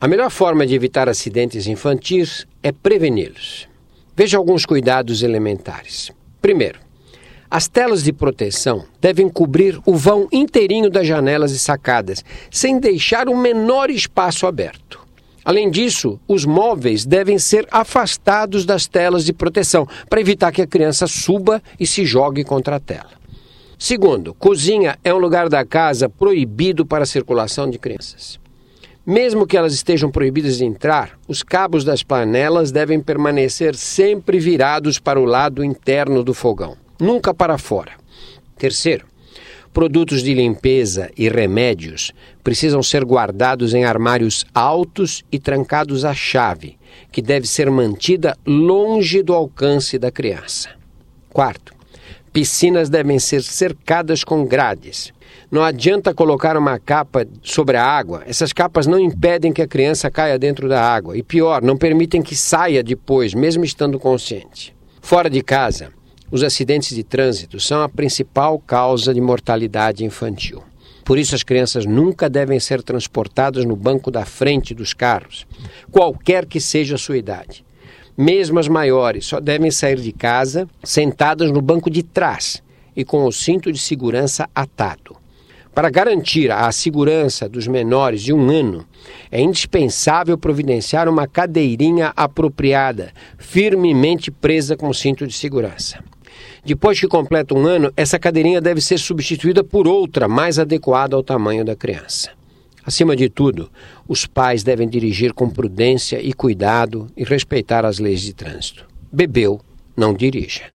A melhor forma de evitar acidentes infantis é preveni-los. Veja alguns cuidados elementares. Primeiro, as telas de proteção devem cobrir o vão inteirinho das janelas e sacadas, sem deixar o menor espaço aberto. Além disso, os móveis devem ser afastados das telas de proteção, para evitar que a criança suba e se jogue contra a tela. Segundo, cozinha é um lugar da casa proibido para a circulação de crianças. Mesmo que elas estejam proibidas de entrar, os cabos das panelas devem permanecer sempre virados para o lado interno do fogão, nunca para fora. Terceiro, produtos de limpeza e remédios precisam ser guardados em armários altos e trancados à chave, que deve ser mantida longe do alcance da criança. Quarto, piscinas devem ser cercadas com grades. Não adianta colocar uma capa sobre a água. Essas capas não impedem que a criança caia dentro da água. E pior, não permitem que saia depois, mesmo estando consciente. Fora de casa, os acidentes de trânsito são a principal causa de mortalidade infantil. Por isso, as crianças nunca devem ser transportadas no banco da frente dos carros, qualquer que seja a sua idade. Mesmo as maiores só devem sair de casa sentadas no banco de trás e com o cinto de segurança atado. Para garantir a segurança dos menores de um ano, é indispensável providenciar uma cadeirinha apropriada, firmemente presa com cinto de segurança. Depois que completa um ano, essa cadeirinha deve ser substituída por outra mais adequada ao tamanho da criança. Acima de tudo, os pais devem dirigir com prudência e cuidado e respeitar as leis de trânsito. Bebeu, não dirija.